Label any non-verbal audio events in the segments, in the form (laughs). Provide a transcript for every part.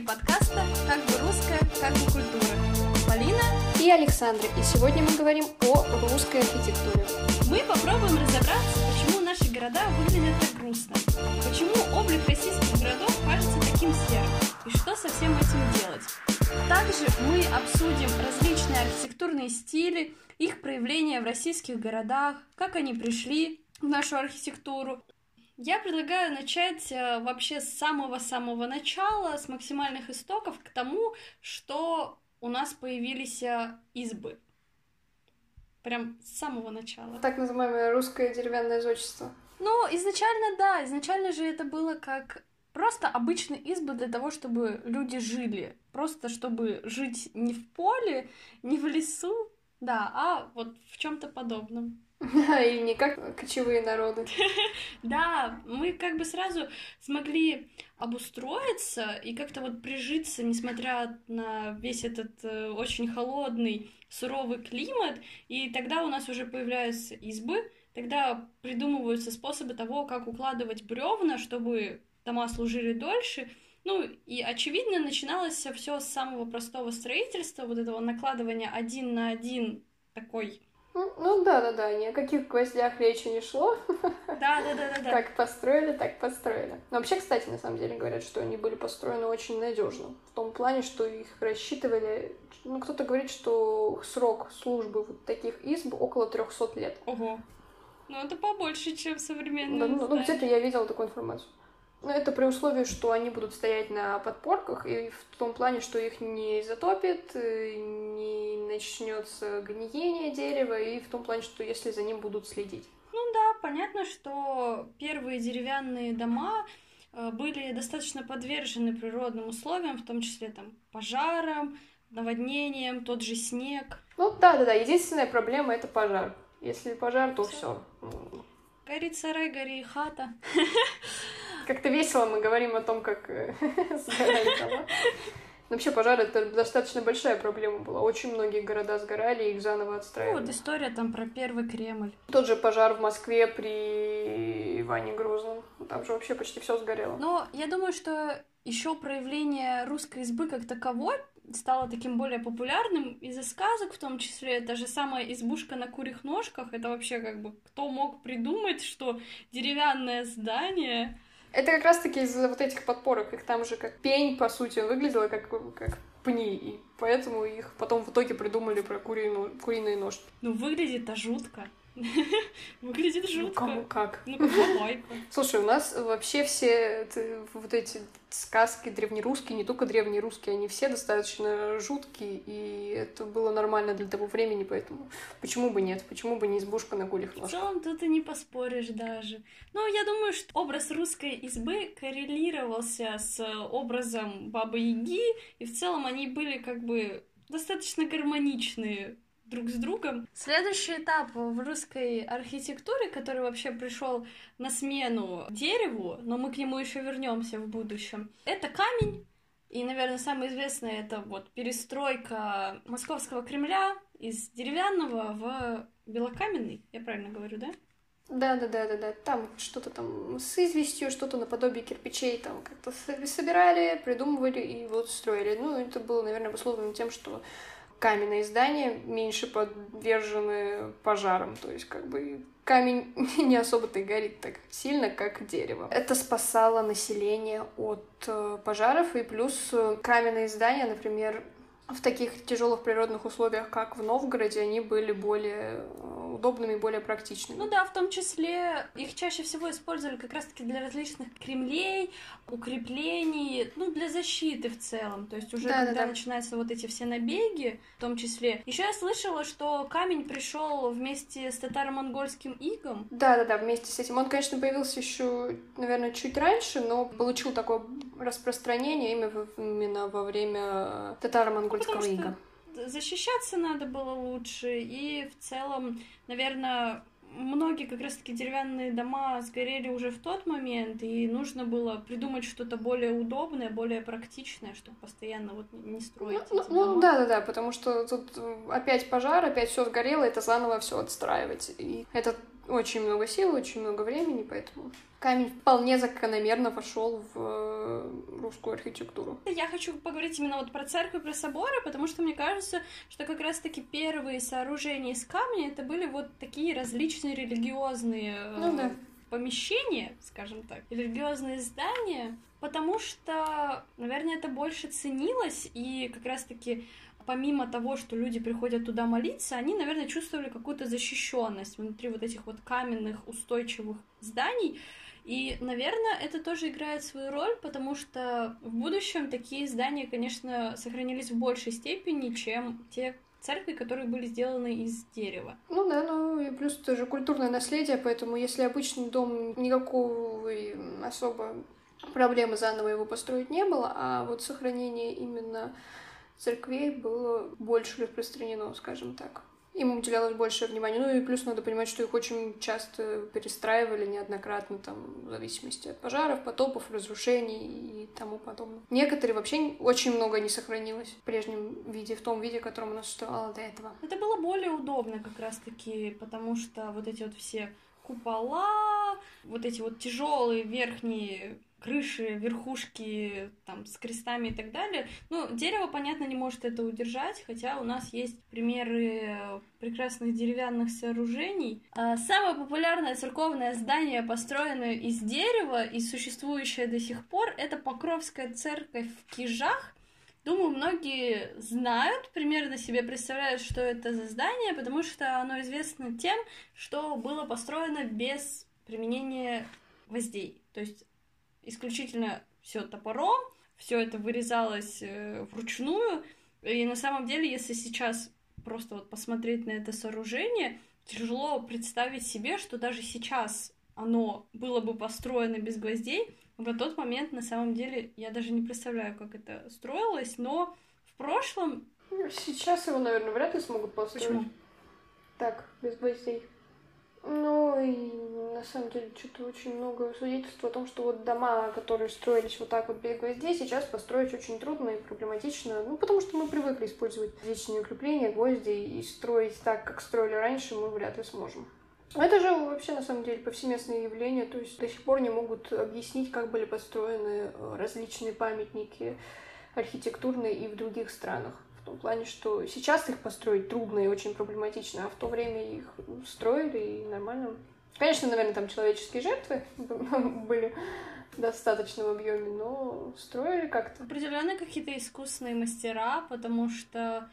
ведущие подкаста «Как бы русская, как бы культура» Полина и Александра. И сегодня мы говорим о русской архитектуре. Мы попробуем разобраться, почему наши города выглядят так грустно, почему облик российских городов кажется таким серым, и что со всем этим делать. Также мы обсудим различные архитектурные стили, их проявления в российских городах, как они пришли в нашу архитектуру, я предлагаю начать э, вообще с самого-самого начала, с максимальных истоков к тому, что у нас появились э, избы. Прям с самого начала. Так называемое русское деревянное зодчество. Ну, изначально, да, изначально же это было как просто обычные избы для того, чтобы люди жили. Просто чтобы жить не в поле, не в лесу, да, а вот в чем-то подобном. И не как кочевые народы. (laughs) Да, мы как бы сразу смогли обустроиться и как-то вот прижиться, несмотря на весь этот э, очень холодный, суровый климат. И тогда у нас уже появляются избы, тогда придумываются способы того, как укладывать бревна, чтобы дома служили дольше. Ну, и очевидно, начиналось все с самого простого строительства, вот этого накладывания один на один такой ну, ну да, да, да, ни о каких гвоздях речи не шло. Да, да, да, да, да. Как построили, так построили. Но вообще, кстати, на самом деле говорят, что они были построены очень надежно. В том плане, что их рассчитывали. Ну, кто-то говорит, что срок службы вот таких изб около 300 лет. Ого. Ну, это побольше, чем современные. Да, ну, ну где-то я видела такую информацию. Ну, это при условии, что они будут стоять на подпорках, и в том плане, что их не затопит, э, не начнется гниение дерева, и в том плане, что если за ним будут следить. Ну да, понятно, что первые деревянные дома э, были достаточно подвержены природным условиям, в том числе там пожарам, наводнениям, тот же снег. Ну да, да, да. Единственная проблема это пожар. Если пожар, то все. Горит сарай, гори хата. (laughs) Как-то весело мы говорим о том, как э, (laughs) сгорали дома. Вообще пожар это достаточно большая проблема была. Очень многие города сгорали, и их заново отстраивали. Ну, вот история там про первый Кремль. Тот же пожар в Москве при Иване Грозном. Там же вообще почти все сгорело. Но я думаю, что еще проявление русской избы как таковой стало таким более популярным из-за сказок, в том числе та же самая избушка на курьих ножках. Это вообще как бы кто мог придумать, что деревянное здание это как раз-таки из-за вот этих подпорок, их там же как пень, по сути, выглядело как, как пни, и поэтому их потом в итоге придумали про куриную, куриные ножки. Ну, выглядит-то жутко. (laughs) Выглядит ну, жутко. Ну, кому как. Ну, как (laughs) лайка. Слушай, у нас вообще все вот эти сказки древнерусские, не только древнерусские, они все достаточно жуткие, и это было нормально для того времени, поэтому почему бы нет? Почему бы не избушка на гулях? В целом тут и не поспоришь даже. Ну, я думаю, что образ русской избы коррелировался с образом Бабы-Яги, и в целом они были как бы достаточно гармоничные друг с другом. Следующий этап в русской архитектуре, который вообще пришел на смену дереву, но мы к нему еще вернемся в будущем, это камень. И, наверное, самое известное это вот перестройка Московского Кремля из деревянного в белокаменный. Я правильно говорю, да? Да, да, да, да, да. Там что-то там с известью, что-то наподобие кирпичей там как-то собирали, придумывали и вот строили. Ну, это было, наверное, обусловлено тем, что каменные здания меньше подвержены пожарам. То есть как бы камень (laughs) не особо-то и горит так сильно, как дерево. Это спасало население от э, пожаров, и плюс э, каменные здания, например, в таких тяжелых природных условиях, как в Новгороде, они были более э, удобными и более практичными. Ну да, в том числе их чаще всего использовали как раз-таки для различных кремлей, укреплений, ну, для защиты в целом. То есть уже да, когда да, да. начинаются вот эти все набеги, в том числе. Еще я слышала, что камень пришел вместе с татаро-монгольским игом. Да, да, да, вместе с этим. Он, конечно, появился еще, наверное, чуть раньше, но получил такое распространение именно во время татаро-монгольского ига защищаться надо было лучше, и в целом, наверное, многие как раз-таки деревянные дома сгорели уже в тот момент, и нужно было придумать что-то более удобное, более практичное, чтобы постоянно вот не строить. Ну, ну да, да, да, потому что тут опять пожар, опять все сгорело, это заново все отстраивать. И это очень много сил, очень много времени, поэтому камень вполне закономерно вошел в э, русскую архитектуру. Я хочу поговорить именно вот про церковь, про соборы, потому что мне кажется, что как раз-таки первые сооружения из камня это были вот такие различные религиозные э, ну, да. помещения, скажем так, религиозные здания, потому что, наверное, это больше ценилось, и как раз-таки помимо того, что люди приходят туда молиться, они, наверное, чувствовали какую-то защищенность внутри вот этих вот каменных устойчивых зданий. И, наверное, это тоже играет свою роль, потому что в будущем такие здания, конечно, сохранились в большей степени, чем те церкви, которые были сделаны из дерева. Ну да, ну и плюс тоже культурное наследие, поэтому если обычный дом никакого особо проблемы заново его построить не было, а вот сохранение именно церквей было больше распространено, скажем так. Им уделялось больше внимания. Ну и плюс надо понимать, что их очень часто перестраивали неоднократно, там, в зависимости от пожаров, потопов, разрушений и тому подобное. Некоторые вообще очень много не сохранилось в прежнем виде, в том виде, в котором оно существовало до этого. Это было более удобно как раз-таки, потому что вот эти вот все купола, вот эти вот тяжелые верхние крыши, верхушки там с крестами и так далее. Ну, дерево, понятно, не может это удержать, хотя у нас есть примеры прекрасных деревянных сооружений. А самое популярное церковное здание, построенное из дерева и существующее до сих пор, это Покровская церковь в Кижах. Думаю, многие знают, примерно себе представляют, что это за здание, потому что оно известно тем, что было построено без применения гвоздей. То есть исключительно все топором, все это вырезалось э, вручную. И на самом деле, если сейчас просто вот посмотреть на это сооружение, тяжело представить себе, что даже сейчас оно было бы построено без гвоздей. В тот момент, на самом деле, я даже не представляю, как это строилось, но в прошлом... Сейчас его, наверное, вряд ли смогут построить. Почему? Так, без гвоздей. Ну и на самом деле что-то очень много свидетельств о том, что вот дома, которые строились вот так вот без гвоздей, сейчас построить очень трудно и проблематично. Ну, потому что мы привыкли использовать различные укрепления, гвозди, и строить так, как строили раньше, мы вряд ли сможем. Это же вообще, на самом деле, повсеместное явление, то есть до сих пор не могут объяснить, как были построены э, различные памятники архитектурные и в других странах. В том плане, что сейчас их построить трудно и очень проблематично, а в то время их строили и нормально. Конечно, наверное, там человеческие жертвы (laughs) были в достаточном объеме, но строили как-то. Определенно какие-то искусные мастера, потому что,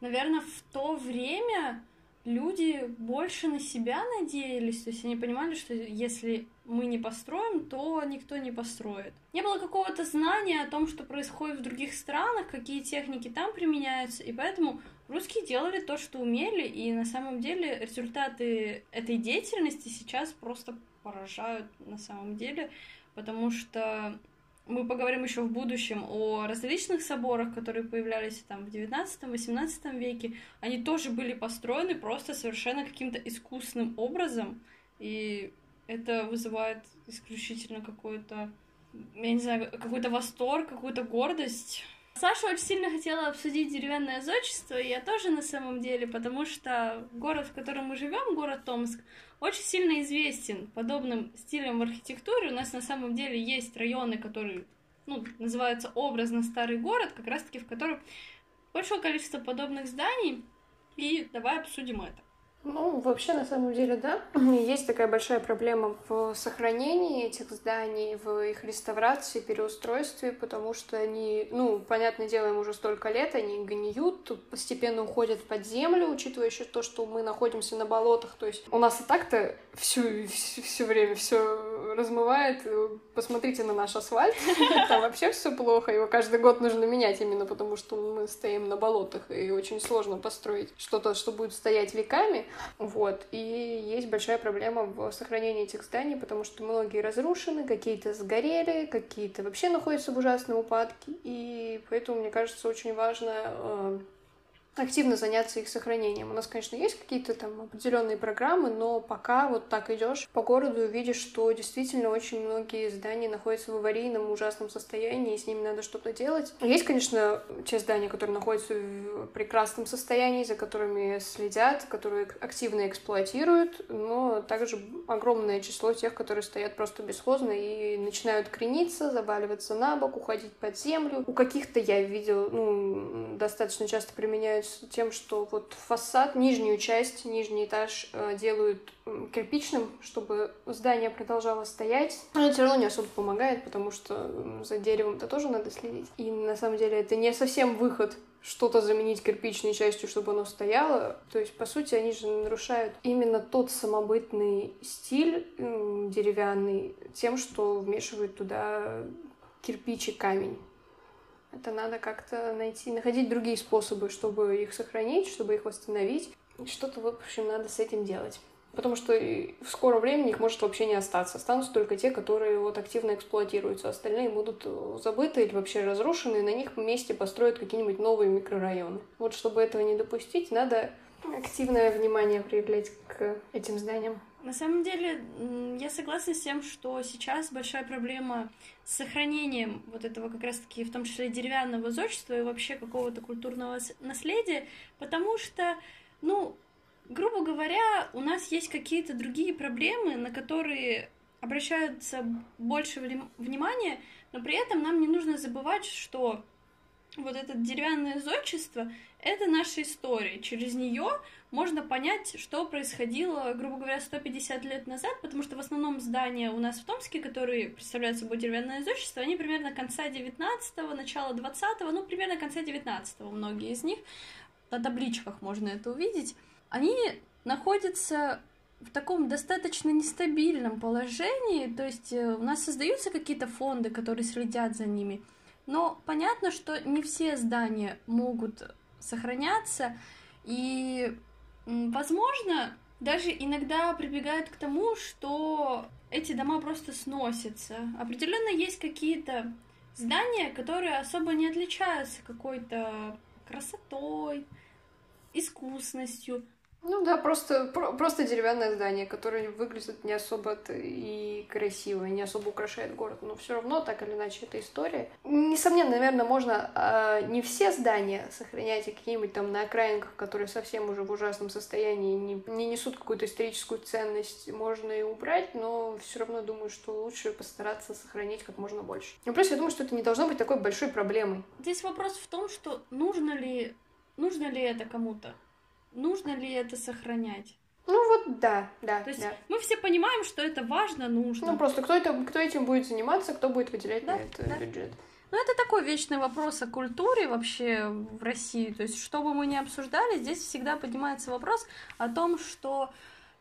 наверное, в то время люди больше на себя надеялись, то есть они понимали, что если мы не построим, то никто не построит. Не было какого-то знания о том, что происходит в других странах, какие техники там применяются, и поэтому русские делали то, что умели, и на самом деле результаты этой деятельности сейчас просто поражают на самом деле, потому что мы поговорим еще в будущем о различных соборах, которые появлялись там в 19-18 веке. Они тоже были построены просто совершенно каким-то искусственным образом, и это вызывает исключительно какой-то, я не знаю, какой-то восторг, какую-то гордость. Саша очень сильно хотела обсудить деревянное зодчество, и я тоже на самом деле, потому что город, в котором мы живем, город Томск, очень сильно известен подобным стилем в архитектуре. У нас на самом деле есть районы, которые ну, называются образно старый город, как раз-таки в котором большое количество подобных зданий. И давай обсудим это. Ну, вообще, на самом деле, да. (clears throat) Есть такая большая проблема в сохранении этих зданий, в их реставрации, переустройстве, потому что они, ну, понятное дело, им уже столько лет, они гниют, постепенно уходят под землю, учитывая еще то, что мы находимся на болотах. То есть у нас и так-то всю, все, все время все размывает. Посмотрите на наш асфальт. (laughs) Там вообще все плохо. Его каждый год нужно менять именно потому, что мы стоим на болотах, и очень сложно построить что-то, что будет стоять веками. Вот. И есть большая проблема в сохранении этих зданий, потому что многие разрушены, какие-то сгорели, какие-то вообще находятся в ужасном упадке. И поэтому, мне кажется, очень важно э, активно заняться их сохранением. У нас, конечно, есть какие-то там определенные программы, но пока вот так идешь по городу и видишь, что действительно очень многие здания находятся в аварийном, ужасном состоянии, и с ними надо что-то делать. Есть, конечно, те здания, которые находятся в прекрасном состоянии, за которыми следят, которые активно эксплуатируют, но также огромное число тех, которые стоят просто бесхозно и начинают крениться, заваливаться на бок, уходить под землю. У каких-то я видел, ну, достаточно часто применяют тем, что вот фасад, нижнюю часть, нижний этаж э, делают кирпичным, чтобы здание продолжало стоять. Но это все равно не особо помогает, потому что за деревом-то тоже надо следить. И на самом деле это не совсем выход что-то заменить кирпичной частью, чтобы оно стояло. То есть, по сути, они же нарушают именно тот самобытный стиль деревянный тем, что вмешивают туда кирпич и камень. Это надо как-то найти, находить другие способы, чтобы их сохранить, чтобы их восстановить. Что-то, в общем, надо с этим делать. Потому что в скором времени их может вообще не остаться. Останутся только те, которые вот активно эксплуатируются. Остальные будут э, забыты или вообще разрушены, и на них вместе построят какие-нибудь новые микрорайоны. Вот чтобы этого не допустить, надо активное внимание проявлять к этим зданиям. На самом деле, я согласна с тем, что сейчас большая проблема с сохранением вот этого как раз-таки, в том числе деревянного зодчества и вообще какого-то культурного наследия, потому что, ну, грубо говоря, у нас есть какие-то другие проблемы, на которые обращаются больше внимания, но при этом нам не нужно забывать, что вот это деревянное зодчество — это наша история. Через нее можно понять, что происходило, грубо говоря, 150 лет назад, потому что в основном здания у нас в Томске, которые представляют собой деревянное зодчество, они примерно конца 19-го, начала 20-го, ну, примерно конца 19-го, многие из них. На табличках можно это увидеть. Они находятся в таком достаточно нестабильном положении, то есть э, у нас создаются какие-то фонды, которые следят за ними, но понятно, что не все здания могут сохраняться, и, возможно, даже иногда прибегают к тому, что эти дома просто сносятся. Определенно есть какие-то здания, которые особо не отличаются какой-то красотой, искусностью, ну да, просто, про, просто деревянное здание, которое выглядит не особо и красиво, не особо украшает город, но все равно, так или иначе, это история. Несомненно, наверное, можно э, не все здания сохранять, а какие-нибудь там на окраинках, которые совсем уже в ужасном состоянии, не, не несут какую-то историческую ценность, можно и убрать, но все равно думаю, что лучше постараться сохранить как можно больше. Ну, просто я думаю, что это не должно быть такой большой проблемой. Здесь вопрос в том, что нужно ли, нужно ли это кому-то? Нужно ли это сохранять? Ну вот да, да. То есть да. мы все понимаем, что это важно, нужно. Ну просто кто, это, кто этим будет заниматься, кто будет выделять да, на это да. бюджет. Ну, это такой вечный вопрос о культуре вообще в России. То есть, что бы мы ни обсуждали, здесь всегда поднимается вопрос о том, что,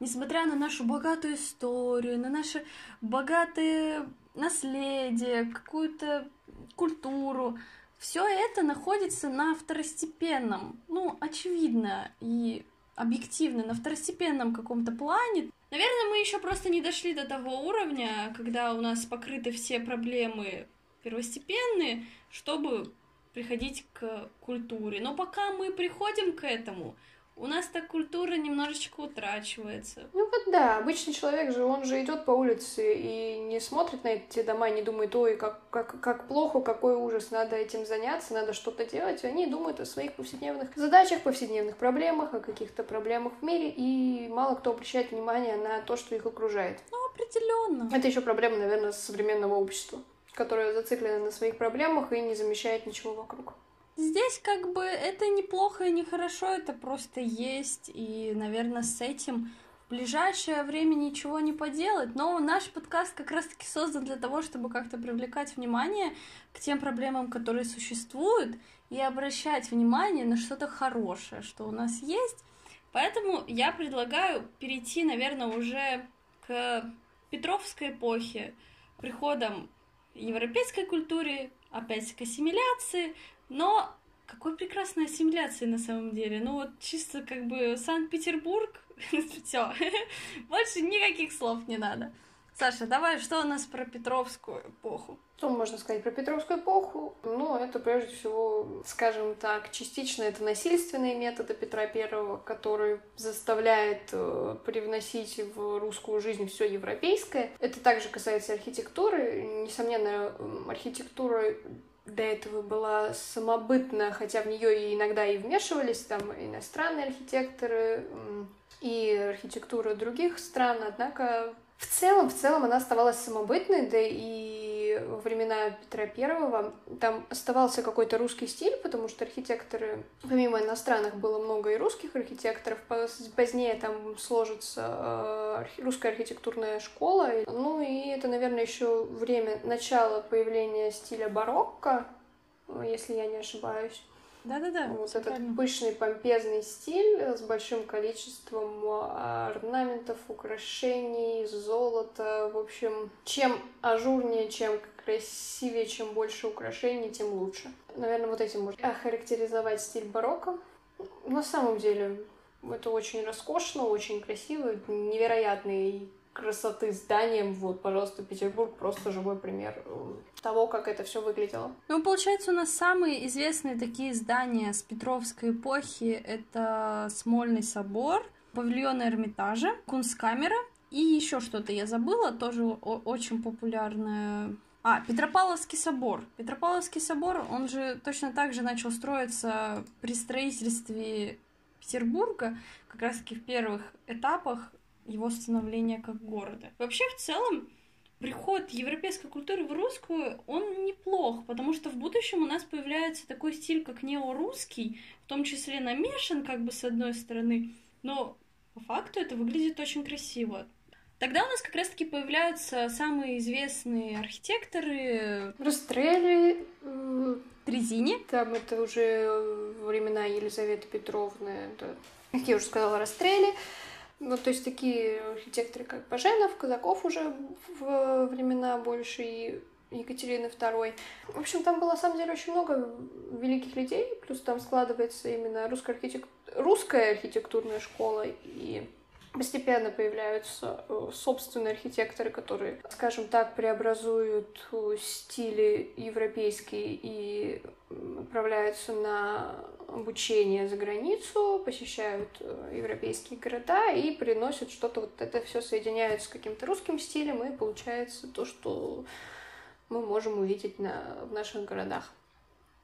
несмотря на нашу богатую историю, на наше богатое наследие, какую-то культуру, все это находится на второстепенном, ну, очевидно и объективно, на второстепенном каком-то плане. Наверное, мы еще просто не дошли до того уровня, когда у нас покрыты все проблемы первостепенные, чтобы приходить к культуре. Но пока мы приходим к этому, у нас так культура немножечко утрачивается. Ну вот да, обычный человек же, он же идет по улице и не смотрит на эти дома, не думает, ой, как, как, как плохо, какой ужас, надо этим заняться, надо что-то делать. Они думают о своих повседневных задачах, повседневных проблемах, о каких-то проблемах в мире, и мало кто обращает внимание на то, что их окружает. Ну, определенно. Это еще проблема, наверное, современного общества, которое зациклено на своих проблемах и не замечает ничего вокруг. Здесь как бы это неплохо и нехорошо, это просто есть, и, наверное, с этим в ближайшее время ничего не поделать. Но наш подкаст как раз-таки создан для того, чтобы как-то привлекать внимание к тем проблемам, которые существуют, и обращать внимание на что-то хорошее, что у нас есть. Поэтому я предлагаю перейти, наверное, уже к Петровской эпохе, приходом европейской культуре, опять к ассимиляции, но какой прекрасной ассимиляции на самом деле. Ну вот чисто как бы Санкт-Петербург, (laughs) все, больше никаких слов не надо. Саша, давай, что у нас про Петровскую эпоху? Что можно сказать про Петровскую эпоху? Ну, это прежде всего, скажем так, частично это насильственные методы Петра Первого, который заставляет э, привносить в русскую жизнь все европейское. Это также касается архитектуры. Несомненно, архитектура до этого была самобытна, хотя в нее иногда и вмешивались там иностранные архитекторы и архитектура других стран, однако в целом, в целом она оставалась самобытной, да и во времена Петра Первого там оставался какой-то русский стиль, потому что архитекторы, помимо иностранных, было много и русских архитекторов. Позднее там сложится э, русская архитектурная школа. Ну и это, наверное, еще время начала появления стиля барокко, если я не ошибаюсь. Да-да-да. Вот этот правильно. пышный, помпезный стиль с большим количеством а, орнаментов, украшений, золота. В общем, чем ажурнее, чем красивее, чем больше украшений, тем лучше. Наверное, вот этим можно охарактеризовать стиль барокко. На самом деле, это очень роскошно, очень красиво, невероятный красоты зданием. Вот, пожалуйста, Петербург просто живой пример э, того, как это все выглядело. Ну, получается, у нас самые известные такие здания с Петровской эпохи — это Смольный собор, павильон Эрмитажа, Кунсткамера и еще что-то я забыла, тоже очень популярное а, Петропавловский собор. Петропавловский собор, он же точно так же начал строиться при строительстве Петербурга, как раз-таки в первых этапах его становления как города. Вообще, в целом, приход европейской культуры в русскую, он неплох, потому что в будущем у нас появляется такой стиль, как неорусский, в том числе намешан как бы с одной стороны, но по факту это выглядит очень красиво. Тогда у нас как раз-таки появляются самые известные архитекторы. Растрелли. Трезини. Там это уже времена Елизаветы Петровны. Это, как я уже сказала, Растрелли. Ну, то есть такие архитекторы, как Баженов, Казаков уже в времена больше и Екатерины II. В общем, там было, на самом деле, очень много великих людей, плюс там складывается именно русская, архитек... русская архитектурная школа, и постепенно появляются э, собственные архитекторы, которые, скажем так, преобразуют э, стили европейские и отправляются на обучение за границу, посещают э, европейские города и приносят что-то, вот это все соединяют с каким-то русским стилем, и получается то, что мы можем увидеть на, в наших городах.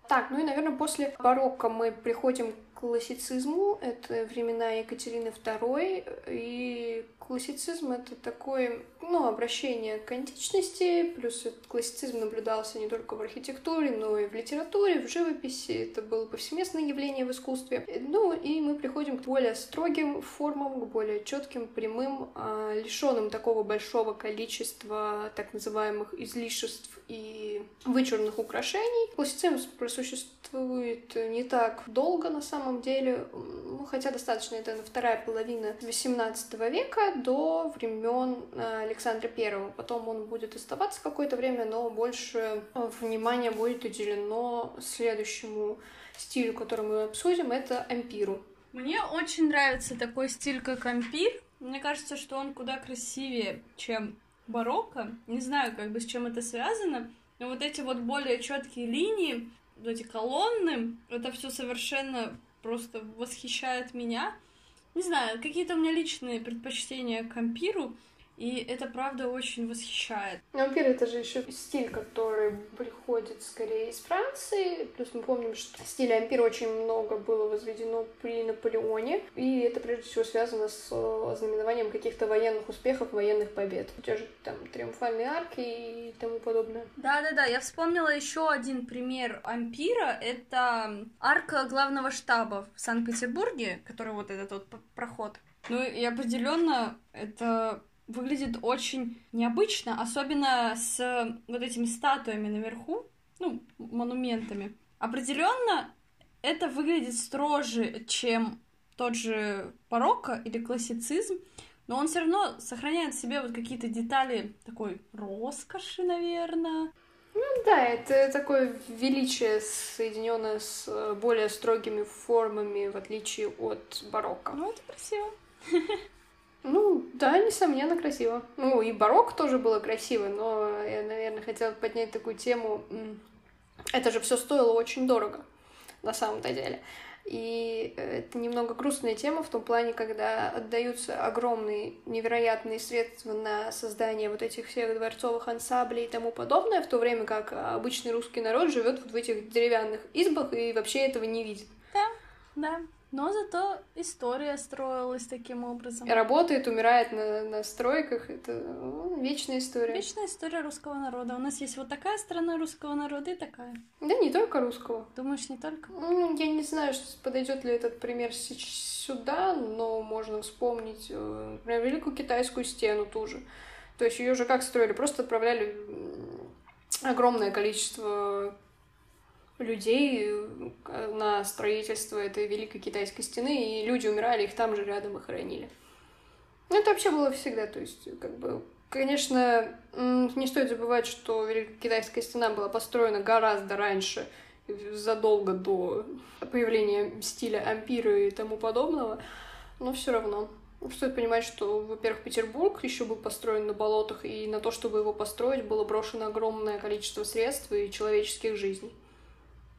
Так, ну и, наверное, после барокко мы приходим классицизму. Это времена Екатерины II. И классицизм — это такое, ну, обращение к античности. Плюс классицизм наблюдался не только в архитектуре, но и в литературе, в живописи. Это было повсеместное явление в искусстве. Ну, и мы приходим к более строгим формам, к более четким, прямым, а, лишенным такого большого количества так называемых излишеств и вычурных украшений. Классицизм просуществует не так долго на самом деле, ну, хотя достаточно, это вторая половина XVIII века до времен э, Александра I. Потом он будет оставаться какое-то время, но больше внимания будет уделено следующему стилю, который мы обсудим, это ампиру. Мне очень нравится такой стиль, как ампир. Мне кажется, что он куда красивее, чем барокко. Не знаю, как бы с чем это связано, но вот эти вот более четкие линии, вот эти колонны, это все совершенно просто восхищает меня. Не знаю, какие-то у меня личные предпочтения к ампиру. И это, правда, очень восхищает. Ампир — это же еще стиль, который приходит скорее из Франции. Плюс мы помним, что стиля ампир очень много было возведено при Наполеоне. И это, прежде всего, связано с э, знаменованием каких-то военных успехов, военных побед. Те же там триумфальные арки и тому подобное. Да-да-да, я вспомнила еще один пример ампира. Это арка главного штаба в Санкт-Петербурге, который вот этот вот проход. Ну и определенно это выглядит очень необычно, особенно с вот этими статуями наверху, ну, монументами. Определенно это выглядит строже, чем тот же барокко или классицизм, но он все равно сохраняет в себе вот какие-то детали такой роскоши, наверное. Ну да, это такое величие, соединенное с э, более строгими формами, в отличие от барокко. Ну, это красиво. (laughs) Ну, да, несомненно, красиво. Ну, и барокко тоже было красиво, но я, наверное, хотела поднять такую тему. Это же все стоило очень дорого, на самом-то деле. И это немного грустная тема в том плане, когда отдаются огромные, невероятные средства на создание вот этих всех дворцовых ансамблей и тому подобное, в то время как обычный русский народ живет вот в этих деревянных избах и вообще этого не видит. Да, да. Но зато история строилась таким образом. Работает, умирает на, на стройках. Это ну, вечная история. Вечная история русского народа. У нас есть вот такая страна русского народа и такая. Да не только русского. Думаешь, не только? Ну, я не знаю, подойдет ли этот пример сюда, но можно вспомнить, э, например, Великую Китайскую стену тоже. То есть ее же как строили? Просто отправляли огромное количество людей э, на строительство этой Великой Китайской стены, и люди умирали, их там же рядом и хоронили. Ну, это вообще было всегда, то есть, как бы, конечно, не стоит забывать, что Великая Китайская стена была построена гораздо раньше, задолго до появления стиля ампира и тому подобного, но все равно. Стоит понимать, что, во-первых, Петербург еще был построен на болотах, и на то, чтобы его построить, было брошено огромное количество средств и человеческих жизней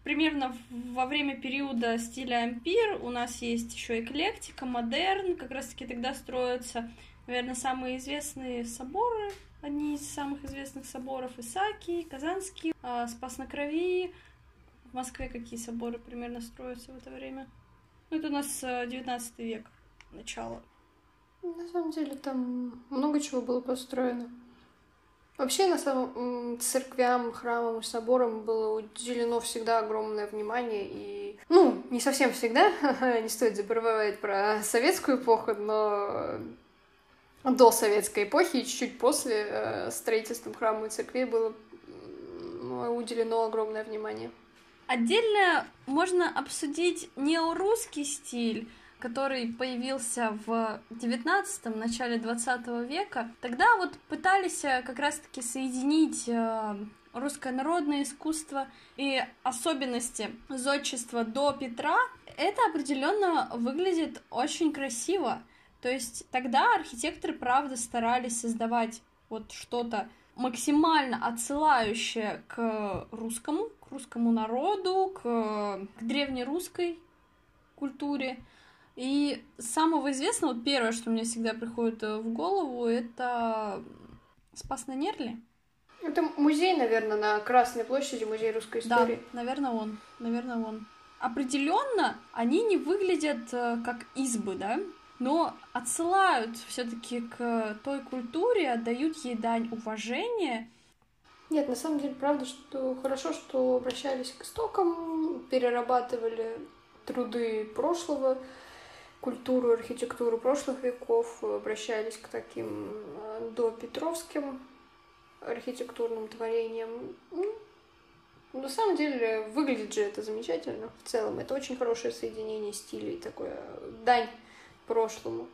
примерно во время периода стиля ампир у нас есть еще эклектика, модерн, как раз таки тогда строятся, наверное, самые известные соборы, одни из самых известных соборов Исаки, Казанский, а, Спас на Крови. В Москве какие соборы примерно строятся в это время? Ну, это у нас 19 э, век, начало. На самом деле там много чего было построено. Вообще, на самом церквям, храмам и соборам было уделено всегда огромное внимание и... Ну, не совсем всегда, (laughs) не стоит забывать про советскую эпоху, но до советской эпохи и чуть-чуть после э, строительством храмов и церквей было уделено огромное внимание. Отдельно можно обсудить неорусский стиль, который появился в 19 начале 20 века, тогда вот пытались э, как раз-таки соединить э, русское народное искусство и особенности зодчества до Петра, это определенно выглядит очень красиво. То есть тогда архитекторы, правда, старались создавать вот что-то максимально отсылающее к русскому, к русскому народу, к, к древнерусской культуре. И самого известного, вот первое, что мне всегда приходит э, в голову, это Спас на Нерли. Это музей, наверное, на Красной площади, музей русской истории. Да, наверное, он. Наверное, он. Определенно, они не выглядят э, как избы, да, но отсылают все-таки к той культуре, отдают ей дань уважения. Нет, на самом деле, правда, что хорошо, что обращались к истокам, перерабатывали труды прошлого, культуру, архитектуру прошлых веков, обращались к таким э, допетровским архитектурным творениям. Ну, на самом деле, выглядит же это замечательно в целом. Это очень хорошее соединение стилей, такое дань прошлому.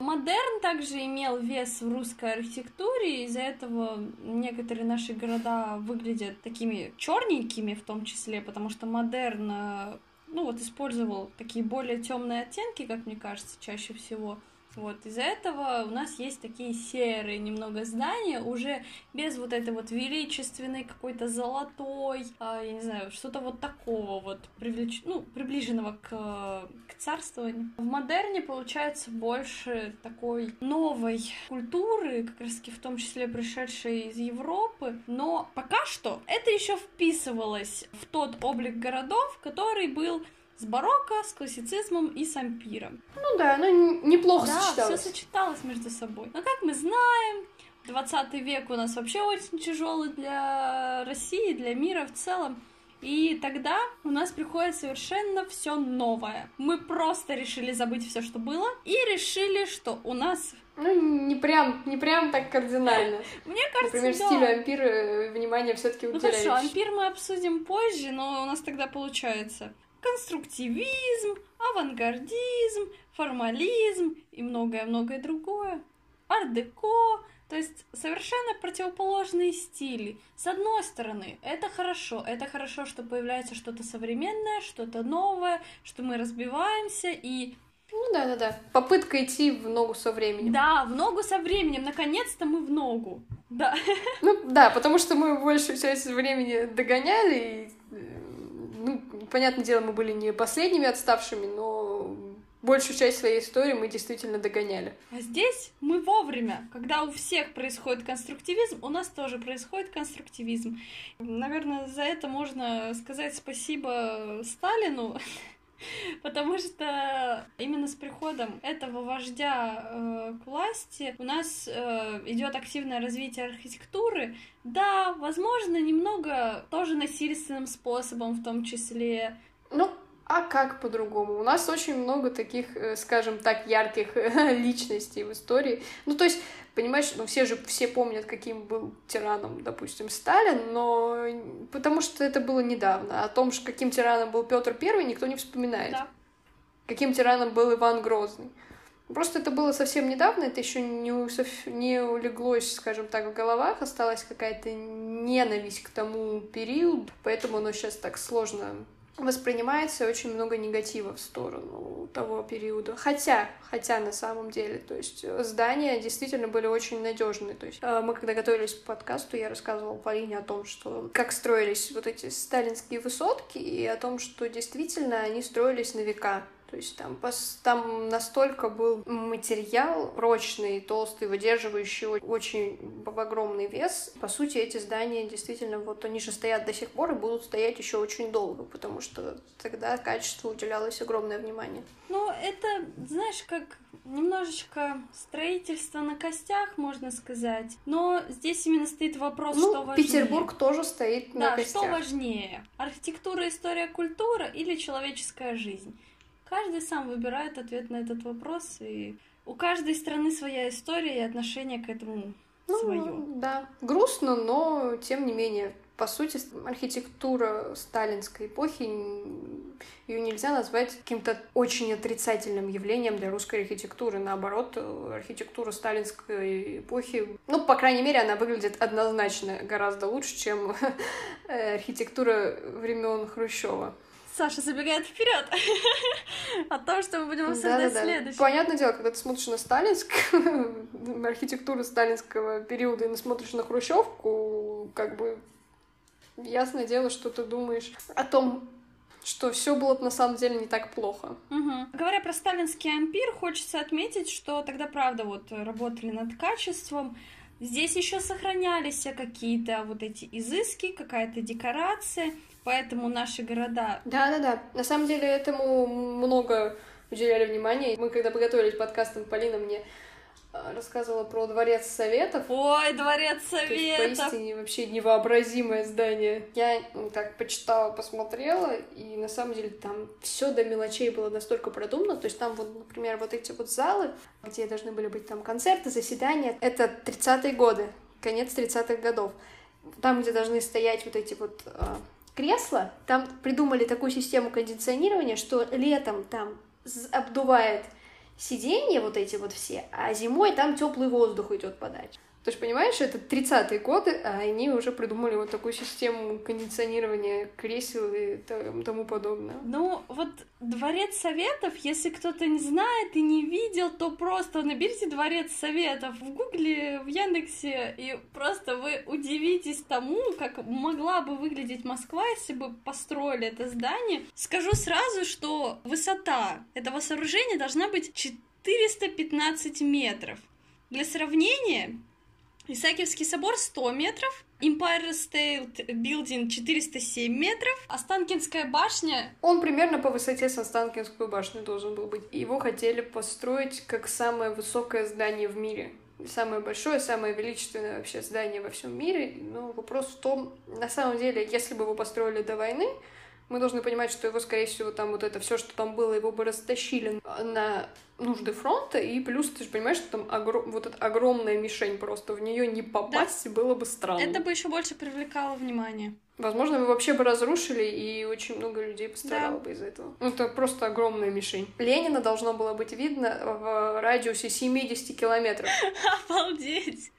Модерн также имел вес в русской архитектуре, из-за этого некоторые наши города выглядят такими черненькими в том числе, потому что модерн э, ну вот использовал такие более темные оттенки, как мне кажется, чаще всего. Вот, из-за этого у нас есть такие серые немного здания, уже без вот этой вот величественной какой-то золотой, а, я не знаю, что-то вот такого вот, привлеч... ну, приближенного к, к царствованию. В модерне получается больше такой новой культуры, как раз таки в том числе пришедшей из Европы, но пока что это еще вписывалось в тот облик городов, который был с барокко, с классицизмом и с ампиром. Ну да, ну неплохо да, сочеталось. все сочеталось между собой. Но как мы знаем, 20 век у нас вообще очень тяжелый для России, для мира в целом. И тогда у нас приходит совершенно все новое. Мы просто решили забыть все, что было, и решили, что у нас ну, не прям, не прям так кардинально. (laughs) Мне кажется, Например, да. стилю ампира внимание все таки уделяешь. Ну хорошо, ампир мы обсудим позже, но у нас тогда получается конструктивизм, авангардизм, формализм и многое-многое другое. Ар-деко, то есть совершенно противоположные стили. С одной стороны, это хорошо, это хорошо, что появляется что-то современное, что-то новое, что мы разбиваемся и ну да-да-да. Попытка идти в ногу со временем. Да, в ногу со временем. Наконец-то мы в ногу. Да. Ну, да, потому что мы большую часть времени догоняли, и, э, ну, понятное дело, мы были не последними отставшими, но большую часть своей истории мы действительно догоняли. А здесь мы вовремя. Когда у всех происходит конструктивизм, у нас тоже происходит конструктивизм. Наверное, за это можно сказать спасибо Сталину, (laughs) Потому что именно с приходом этого вождя э, к власти у нас э, идет активное развитие архитектуры. Да, возможно, немного тоже насильственным способом в том числе. Ну, а как по-другому? У нас очень много таких, э, скажем так, ярких (laughs) личностей в истории. Ну, то есть, понимаешь, ну, все же все помнят, каким был тираном, допустим, Сталин, но потому что это было недавно. О том, каким тираном был Петр Первый, никто не вспоминает. Да. Каким тираном был Иван Грозный. Просто это было совсем недавно, это еще не, не улеглось, скажем так, в головах, осталась какая-то ненависть к тому периоду, поэтому оно сейчас так сложно воспринимается очень много негатива в сторону того периода. Хотя, хотя на самом деле, то есть э, здания действительно были очень надежные. То есть э, мы когда готовились к подкасту, я рассказывала Полине о том, что как строились вот эти сталинские высотки и о том, что действительно они строились на века. То есть там, там настолько был материал прочный, толстый, выдерживающий очень огромный вес. По сути, эти здания действительно, вот они же стоят до сих пор и будут стоять еще очень долго, потому что тогда качеству уделялось огромное внимание. Ну, это, знаешь, как немножечко строительство на костях, можно сказать. Но здесь именно стоит вопрос, ну, что важнее. Петербург тоже стоит на да, костях. что важнее? Архитектура, история, культура или человеческая жизнь? Каждый сам выбирает ответ на этот вопрос, и у каждой страны своя история и отношение к этому ну, свое. Да, грустно, но тем не менее, по сути, архитектура сталинской эпохи, ее нельзя назвать каким-то очень отрицательным явлением для русской архитектуры. Наоборот, архитектура сталинской эпохи, ну, по крайней мере, она выглядит однозначно гораздо лучше, чем (laughs) архитектура времен Хрущева. Саша забегает вперед (laughs) о том, что мы будем обсуждать да, да, следующее. Понятное дело, когда ты смотришь на сталинскую (laughs) архитектуру сталинского периода и смотришь на Хрущевку, как бы ясное дело, что ты думаешь о том, что все было на самом деле не так плохо. Угу. Говоря про сталинский ампир, хочется отметить, что тогда, правда, вот работали над качеством. Здесь еще сохранялись какие-то вот эти изыски, какая-то декорация. Поэтому наши города... Да-да-да. На самом деле этому много уделяли внимания. Мы когда подготовились к подкастам, Полина мне рассказывала про Дворец Советов. Ой, Дворец Советов! То есть, поистине вообще невообразимое здание. Я ну, так почитала, посмотрела, и на самом деле там все до мелочей было настолько продумано. То есть там вот, например, вот эти вот залы, где должны были быть там концерты, заседания, это 30-е годы, конец 30-х годов. Там, где должны стоять вот эти вот а, кресла, там придумали такую систему кондиционирования, что летом там обдувает сиденья вот эти вот все, а зимой там теплый воздух идет подать. То есть, понимаешь, это 30-е годы, а они уже придумали вот такую систему кондиционирования кресел и тому подобное. Ну, вот Дворец Советов, если кто-то не знает и не видел, то просто наберите Дворец Советов в Гугле, в Яндексе, и просто вы удивитесь тому, как могла бы выглядеть Москва, если бы построили это здание. Скажу сразу, что высота этого сооружения должна быть 415 метров. Для сравнения, Исаакиевский собор 100 метров, Empire State Building 407 метров, Останкинская башня... Он примерно по высоте с Останкинской башней должен был быть. Его хотели построить как самое высокое здание в мире. Самое большое, самое величественное вообще здание во всем мире. Но вопрос в том, на самом деле, если бы его построили до войны, мы должны понимать, что его, скорее всего, там вот это все, что там было, его бы растащили на нужды фронта, и плюс ты же понимаешь, что там огр... вот эта огромная мишень просто, в нее не попасть да. было бы странно. Это бы еще больше привлекало внимание. Возможно, его вообще бы разрушили, и очень много людей пострадало да. бы из-за этого. Ну, это просто огромная мишень. Ленина должно было быть видно в радиусе 70 километров. (laughs) Обалдеть!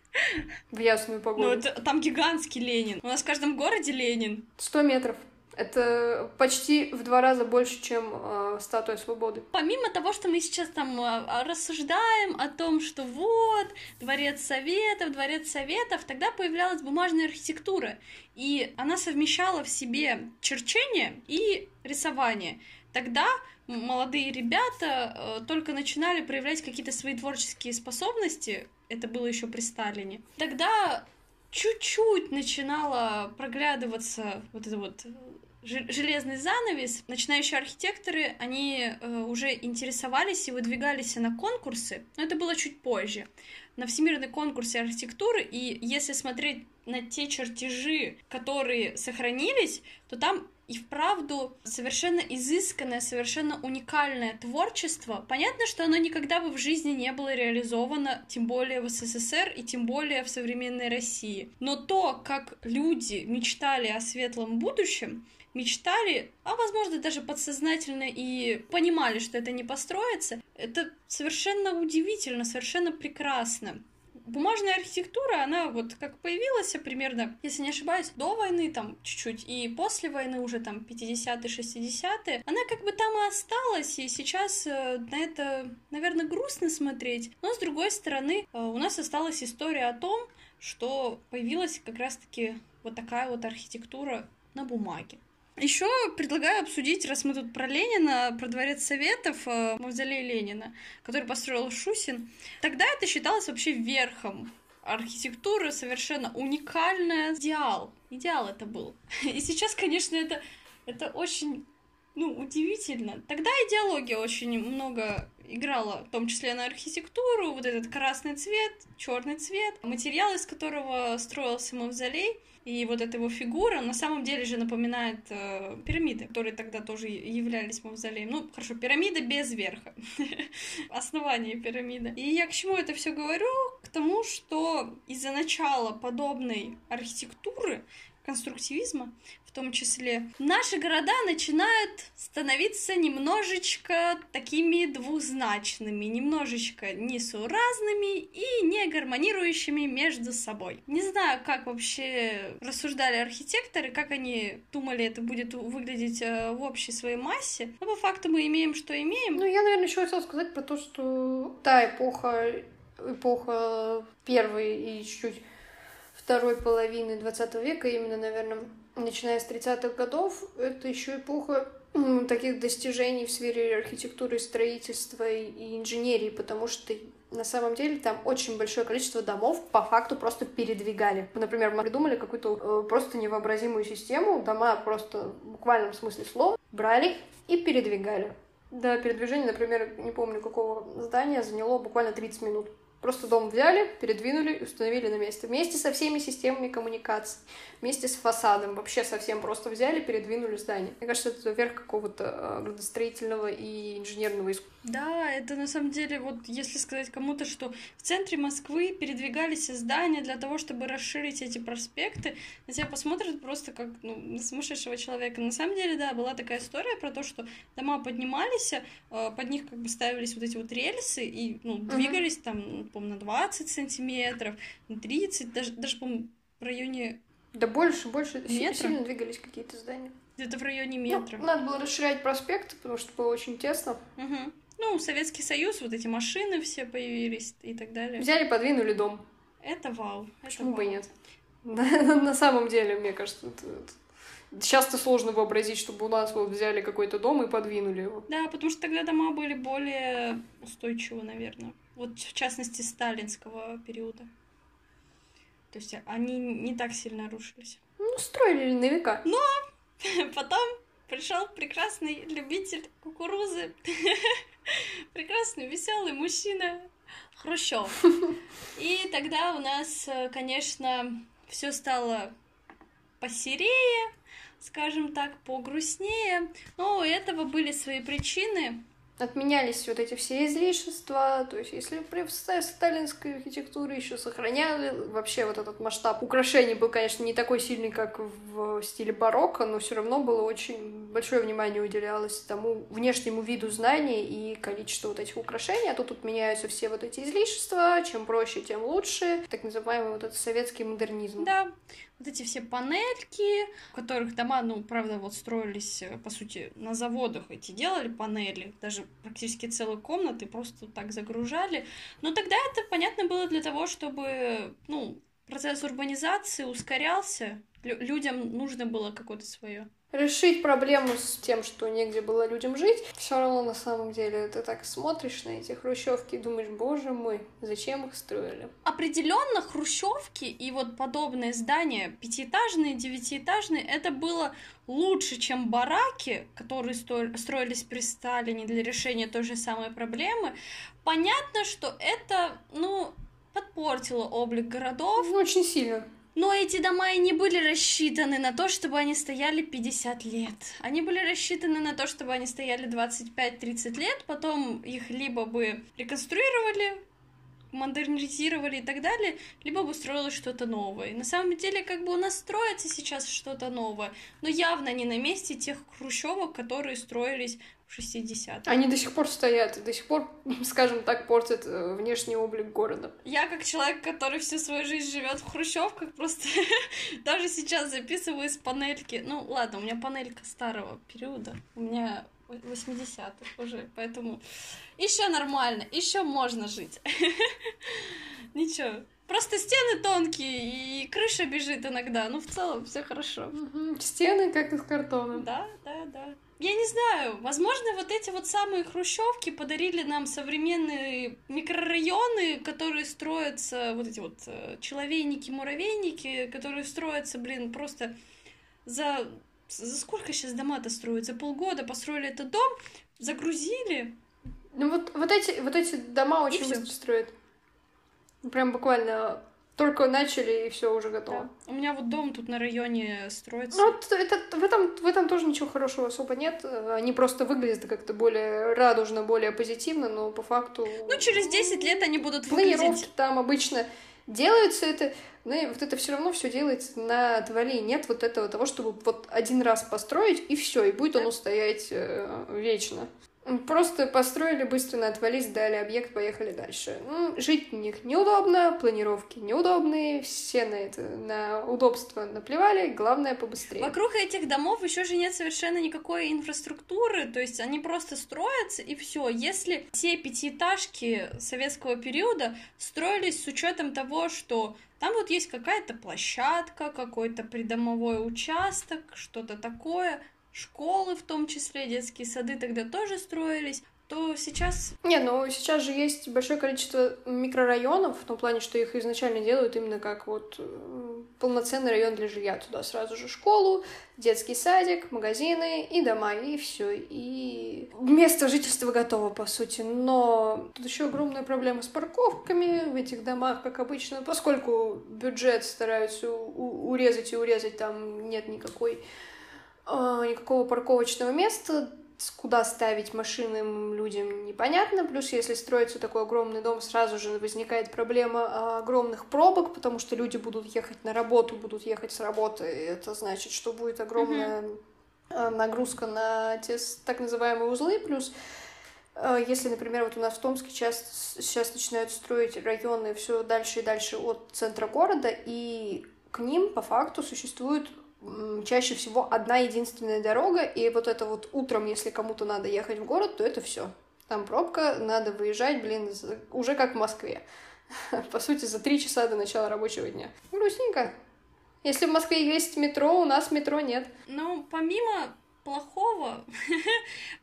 В ясную погоду. Ну, это, там гигантский Ленин. У нас в каждом городе Ленин. 100 метров Это почти в два раза больше, чем э, статуя свободы. Помимо того, что мы сейчас там э, рассуждаем о том, что вот, дворец советов, дворец советов, тогда появлялась бумажная архитектура, и она совмещала в себе черчение и рисование. Тогда молодые ребята э, только начинали проявлять какие-то свои творческие способности, это было еще при Сталине. Тогда чуть-чуть начинала проглядываться вот это вот железный занавес, начинающие архитекторы, они э, уже интересовались и выдвигались на конкурсы, но это было чуть позже, на всемирный конкурс архитектуры, и если смотреть на те чертежи, которые сохранились, то там и вправду совершенно изысканное, совершенно уникальное творчество. Понятно, что оно никогда бы в жизни не было реализовано, тем более в СССР и тем более в современной России. Но то, как люди мечтали о светлом будущем, мечтали, а возможно даже подсознательно и понимали, что это не построится, это совершенно удивительно, совершенно прекрасно бумажная архитектура, она вот как появилась примерно, если не ошибаюсь, до войны там чуть-чуть, и после войны уже там 50-е, 60-е, она как бы там и осталась, и сейчас э, на это, наверное, грустно смотреть, но с другой стороны, э, у нас осталась история о том, что появилась как раз-таки вот такая вот архитектура на бумаге. Еще предлагаю обсудить, раз мы тут про Ленина, про дворец Советов, э, мавзолей Ленина, который построил Шусин. Тогда это считалось вообще верхом архитектуры, совершенно уникальная. Идеал. Идеал это был. (laughs) И сейчас, конечно, это, это очень ну, удивительно. Тогда идеология очень много играла, в том числе на архитектуру, вот этот красный цвет, черный цвет, материал, из которого строился мавзолей. И вот эта его фигура на самом деле же напоминает э, пирамиды, которые тогда тоже являлись мавзолеем. Ну, хорошо, пирамида без верха. (laughs) Основание пирамиды. И я к чему это все говорю? К тому, что из-за начала подобной архитектуры конструктивизма том числе, наши города начинают становиться немножечко такими двузначными, немножечко несуразными и не гармонирующими между собой. Не знаю, как вообще рассуждали архитекторы, как они думали, это будет выглядеть э, в общей своей массе, но по факту мы имеем, что имеем. Ну, я, наверное, еще хотела сказать про то, что та эпоха, эпоха первой и чуть-чуть второй половины 20 века, именно, наверное, начиная с 30-х годов, это еще эпоха таких достижений в сфере архитектуры, строительства и инженерии, потому что на самом деле там очень большое количество домов по факту просто передвигали. Например, мы придумали какую-то э, просто невообразимую систему, дома просто в буквальном смысле слова брали и передвигали. Да, передвижение, например, не помню какого здания, заняло буквально 30 минут. Просто дом взяли, передвинули и установили на место. Вместе со всеми системами коммуникаций, вместе с фасадом. Вообще совсем просто взяли, передвинули здание. Мне кажется, это верх какого-то э, градостроительного и инженерного искусства. Да, это на самом деле, вот если сказать кому-то, что в центре Москвы передвигались здания для того, чтобы расширить эти проспекты, на тебя посмотрят просто как ну, на сумасшедшего человека. На самом деле, да, была такая история про то, что дома поднимались, э, под них как бы ставились вот эти вот рельсы и ну, двигались uh-huh. там по-моему, на 20 сантиметров, на 30, даже, даже по-моему, в районе... Да больше, больше. Метра. Сильно двигались какие-то здания. Где-то в районе метра. Ну, надо было расширять проспект, потому что было очень тесно. Угу. Ну, Советский Союз, вот эти машины все появились и так далее. Взяли, подвинули дом. Это вау. Почему это бы и нет? (laughs) На самом деле, мне кажется, Сейчас-то сложно вообразить, чтобы у нас вот взяли какой-то дом и подвинули его. Да, потому что тогда дома были более устойчивы, наверное. Вот в частности сталинского периода. То есть они не так сильно рушились. Ну, строили на века. Но (laughs) потом пришел прекрасный любитель кукурузы, (laughs) прекрасный веселый мужчина Хрущев. (laughs) И тогда у нас, конечно, все стало посерее, скажем так, погрустнее. Но у этого были свои причины отменялись вот эти все излишества, то есть если при сталинской архитектуре еще сохраняли вообще вот этот масштаб украшений был, конечно, не такой сильный, как в стиле барокко, но все равно было очень большое внимание уделялось тому внешнему виду знаний и количеству вот этих украшений, а тут меняются все вот эти излишества, чем проще, тем лучше, так называемый вот этот советский модернизм. Да, вот эти все панельки, в которых дома, ну, правда, вот строились, э, по сути, на заводах эти делали панели, даже практически целые комнаты просто так загружали. Но тогда это, понятно, было для того, чтобы, ну, процесс урбанизации ускорялся, Лю- людям нужно было какое-то свое. Решить проблему с тем, что негде было людям жить, все равно на самом деле ты так смотришь на эти хрущевки и думаешь, боже мой, зачем их строили? Определенно хрущевки и вот подобные здания, пятиэтажные, девятиэтажные, это было лучше, чем бараки, которые строились при Сталине для решения той же самой проблемы. Понятно, что это, ну, подпортило облик городов. Очень сильно. Но эти дома и не были рассчитаны на то, чтобы они стояли 50 лет. Они были рассчитаны на то, чтобы они стояли 25-30 лет, потом их либо бы реконструировали, модернизировали и так далее, либо бы строилось что-то новое. На самом деле, как бы у нас строится сейчас что-то новое, но явно не на месте тех хрущевок, которые строились 60-х. Они до сих пор стоят, до сих пор, (laughs) скажем так, портят э, внешний облик города. Я как человек, который всю свою жизнь живет в хрущевках, просто (laughs) даже сейчас записываю из панельки. Ну, ладно, у меня панелька старого периода. У меня 80-х уже, поэтому еще нормально, еще можно жить. (laughs) Ничего. Просто стены тонкие, и крыша бежит иногда. Ну, в целом, все хорошо. Стены как из картона. Да, да, да. Я не знаю, возможно, вот эти вот самые хрущевки подарили нам современные микрорайоны, которые строятся, вот эти вот э, человейники, муравейники, которые строятся, блин, просто за... За сколько сейчас дома-то строят? За полгода построили этот дом, загрузили. Ну вот, вот, эти, вот эти дома очень быстро строят. Прям буквально только начали, и все уже готово. Да. У меня вот дом тут на районе строится. Ну, это, в, этом, в этом тоже ничего хорошего особо нет. Они просто выглядят как-то более радужно, более позитивно, но по факту... Ну, через 10 лет они будут выглядеть... Планировки там обычно делаются это, ну вот это все равно все делается на отвали. Нет вот этого того, чтобы вот один раз построить и все, и будет оно стоять э, вечно. Просто построили, быстро отвались, дали объект, поехали дальше. Ну, жить в них неудобно, планировки неудобные, все на это, на удобство наплевали, главное побыстрее. Вокруг этих домов еще же нет совершенно никакой инфраструктуры, то есть они просто строятся и все. Если все пятиэтажки советского периода строились с учетом того, что там вот есть какая-то площадка, какой-то придомовой участок, что-то такое, школы в том числе, детские сады тогда тоже строились, то сейчас... Не, ну сейчас же есть большое количество микрорайонов, в том плане, что их изначально делают именно как вот э, полноценный район для жилья. Туда сразу же школу, детский садик, магазины и дома, и все. И место жительства готово, по сути. Но тут еще огромная проблема с парковками в этих домах, как обычно, поскольку бюджет стараются урезать и урезать, там нет никакой никакого парковочного места, куда ставить машины людям непонятно. Плюс, если строится такой огромный дом, сразу же возникает проблема огромных пробок, потому что люди будут ехать на работу, будут ехать с работы. И это значит, что будет огромная mm-hmm. нагрузка на те так называемые узлы. Плюс а, если, например, вот у нас в Томске сейчас, сейчас начинают строить районы все дальше и дальше от центра города, и к ним по факту существуют чаще всего одна единственная дорога, и вот это вот утром, если кому-то надо ехать в город, то это все. Там пробка, надо выезжать, блин, уже как в Москве. (laughs) По сути, за три часа до начала рабочего дня. Грустненько. Если в Москве есть метро, у нас метро нет. Ну, помимо плохого,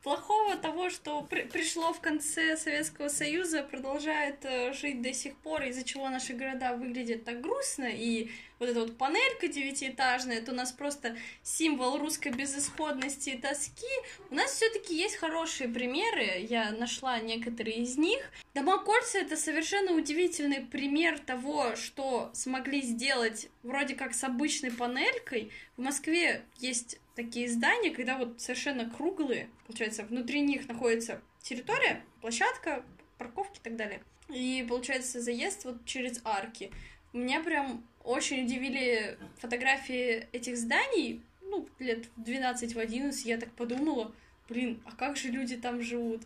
плохого того, что при пришло в конце Советского Союза, продолжает э, жить до сих пор, из-за чего наши города выглядят так грустно, и вот эта вот панелька девятиэтажная, это у нас просто символ русской безысходности и тоски. У нас все-таки есть хорошие примеры, я нашла некоторые из них. Дома кольца это совершенно удивительный пример того, что смогли сделать вроде как с обычной панелькой. В Москве есть такие здания, когда вот совершенно круглые, получается, внутри них находится территория, площадка, парковки и так далее. И получается заезд вот через арки. Меня прям очень удивили фотографии этих зданий. Ну, лет в 12 в 11 я так подумала, блин, а как же люди там живут?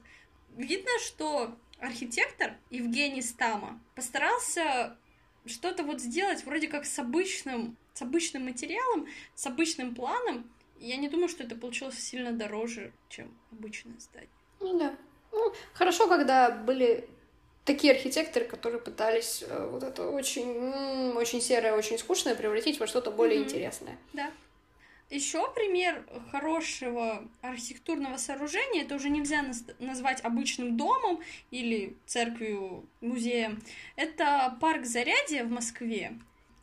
Видно, что архитектор Евгений Стама постарался что-то вот сделать вроде как с обычным, с обычным материалом, с обычным планом. Я не думаю, что это получилось сильно дороже, чем обычное здание. Ну да. Ну, хорошо, когда были такие архитекторы, которые пытались э, вот это очень, очень серое, очень скучное превратить во что-то более mm-hmm. интересное. Да. Еще пример хорошего архитектурного сооружения, это уже нельзя назвать обычным домом или церковью, музеем. Это парк Зарядье в Москве.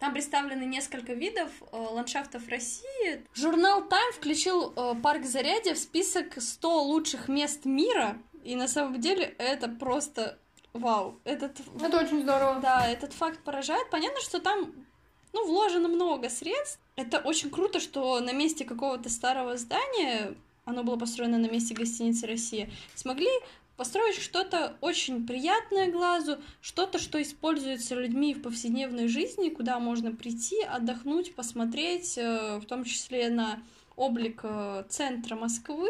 Там представлены несколько видов э, ландшафтов России. Журнал Time включил э, парк Зарядье в список 100 лучших мест мира. И на самом деле это просто вау. Этот... Это очень здорово. Да, этот факт поражает. Понятно, что там ну, вложено много средств. Это очень круто, что на месте какого-то старого здания, оно было построено на месте гостиницы «Россия», смогли построить что-то очень приятное глазу, что-то, что используется людьми в повседневной жизни, куда можно прийти, отдохнуть, посмотреть, э, в том числе на облик э, центра Москвы.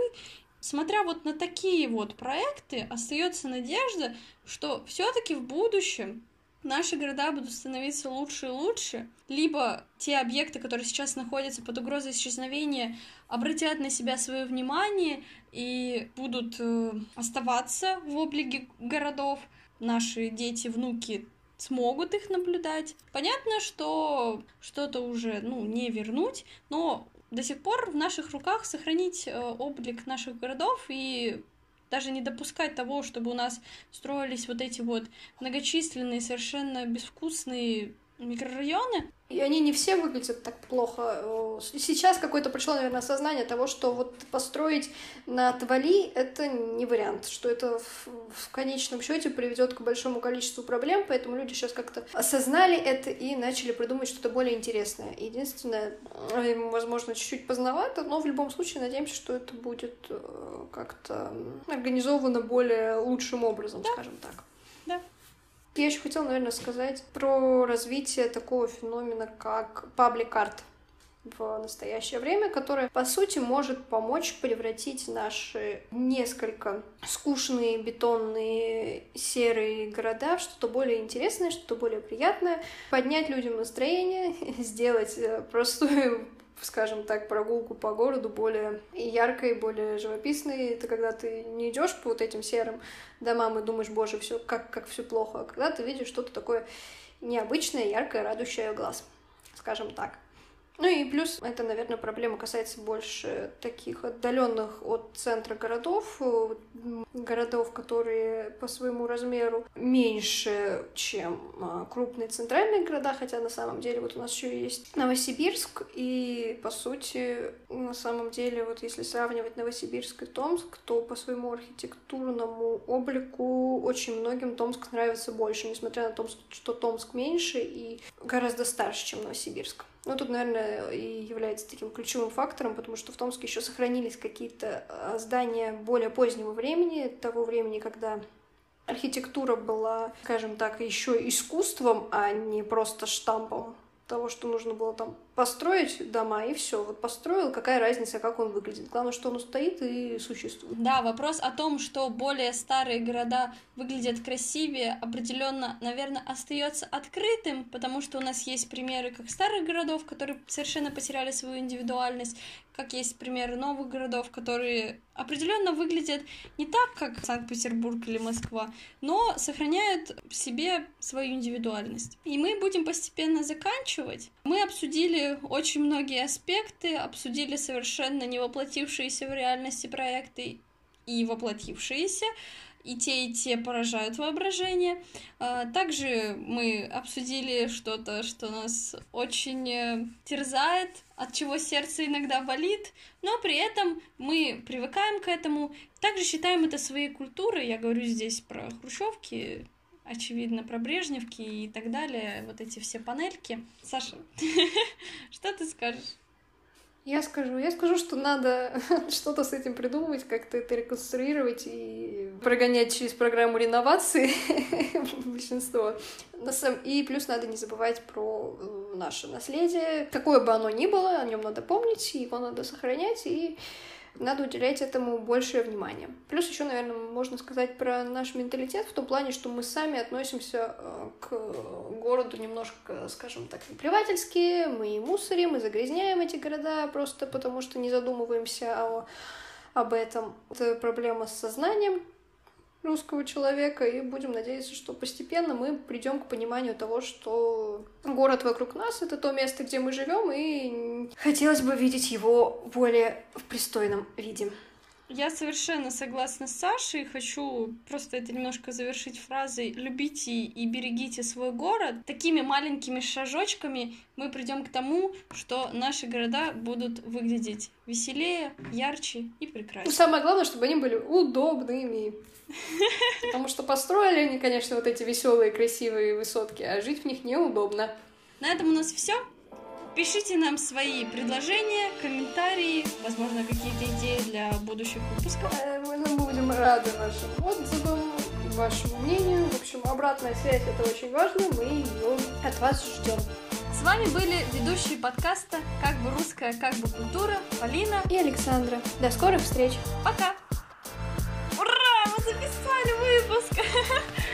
Смотря вот на такие вот проекты, остается надежда, что все-таки в будущем наши города будут становиться лучше и лучше, либо те объекты, которые сейчас находятся под угрозой исчезновения, обратят на себя свое внимание и будут э, оставаться в облике городов. Наши дети, внуки смогут их наблюдать. Понятно, что что-то уже ну, не вернуть, но до сих пор в наших руках сохранить э, облик наших городов и даже не допускать того, чтобы у нас строились вот эти вот многочисленные, совершенно безвкусные микрорайоны. И они не все выглядят так плохо. Сейчас какое-то пришло, наверное, осознание того, что вот построить на отвали — это не вариант, что это в, в конечном счете приведет к большому количеству проблем, поэтому люди сейчас как-то осознали это и начали придумать что-то более интересное. Единственное, возможно, чуть-чуть поздновато, но в любом случае надеемся, что это будет э, как-то организовано более лучшим образом, да. скажем так. Я еще хотела, наверное, сказать про развитие такого феномена, как паблик-арт в настоящее время, которое, по сути, может помочь превратить наши несколько скучные, бетонные, серые города в что-то более интересное, что-то более приятное, поднять людям настроение, (laughs) сделать э, простую скажем так, прогулку по городу более яркой, более живописной. Это когда ты не идешь по вот этим серым домам и думаешь, боже, все как, как все плохо, а когда ты видишь что-то такое необычное, яркое, радующее глаз, скажем так. Ну и плюс это, наверное, проблема касается больше таких отдаленных от центра городов, городов, которые по своему размеру меньше, чем а, крупные центральные города, хотя на самом деле вот у нас еще есть Новосибирск, и по сути, на самом деле, вот если сравнивать Новосибирск и Томск, то по своему архитектурному облику очень многим Томск нравится больше, несмотря на то, что Томск меньше и гораздо старше, чем Новосибирск. Ну, тут, наверное, и является таким ключевым фактором, потому что в Томске еще сохранились какие-то а, здания более позднего времени, того времени, когда архитектура была, скажем так, еще искусством, а не просто штампом того, что нужно было там построить дома, и все. Вот построил, какая разница, как он выглядит. Главное, что он стоит и существует. Да, вопрос о том, что более старые города выглядят красивее, определенно, наверное, остается открытым, потому что у нас есть примеры как старых городов, которые совершенно потеряли свою индивидуальность, как есть примеры новых городов, которые определенно выглядят не так, как Санкт-Петербург или Москва, но сохраняют в себе свою индивидуальность. И мы будем постепенно заканчивать. Мы обсудили очень многие аспекты, обсудили совершенно не воплотившиеся в реальности проекты и воплотившиеся и те, и те поражают воображение. А, также мы обсудили что-то, что нас очень э, терзает, от чего сердце иногда болит, но при этом мы привыкаем к этому, также считаем это своей культурой. Я говорю здесь про хрущевки, очевидно, про Брежневки и так далее, вот эти все панельки. Саша, (laughs) что ты скажешь? Я скажу, я скажу, что надо (laughs) что-то с этим придумывать, как-то это реконструировать и прогонять через программу реновации (laughs) большинство. И плюс надо не забывать про э, наше наследие. Какое бы оно ни было, о нем надо помнить, его надо сохранять и надо уделять этому большее внимание. Плюс еще, наверное, можно сказать про наш менталитет в том плане, что мы сами относимся э, к городу немножко, скажем так, наплевательски, мы и мусорим, мы загрязняем эти города просто потому, что не задумываемся о, об этом. Это проблема с сознанием, русского человека, и будем надеяться, что постепенно мы придем к пониманию того, что город вокруг нас — это то место, где мы живем, и хотелось бы видеть его более в пристойном виде. Я совершенно согласна с Сашей. Хочу просто это немножко завершить фразой «любите и берегите свой город». Такими маленькими шажочками мы придем к тому, что наши города будут выглядеть веселее, ярче и прекраснее. Ну, самое главное, чтобы они были удобными. Потому что построили они, конечно, вот эти веселые, красивые высотки, а жить в них неудобно. На этом у нас все. Пишите нам свои предложения, комментарии, возможно, какие-то идеи для будущих выпусков. Э, мы будем рады вашим отзывам, вашему мнению. В общем, обратная связь — это очень важно, мы ее от вас ждем. С вами были ведущие подкаста «Как бы русская, как бы культура» Полина и Александра. До скорых встреч! Пока! Ура! Мы записали выпуск! (laughs)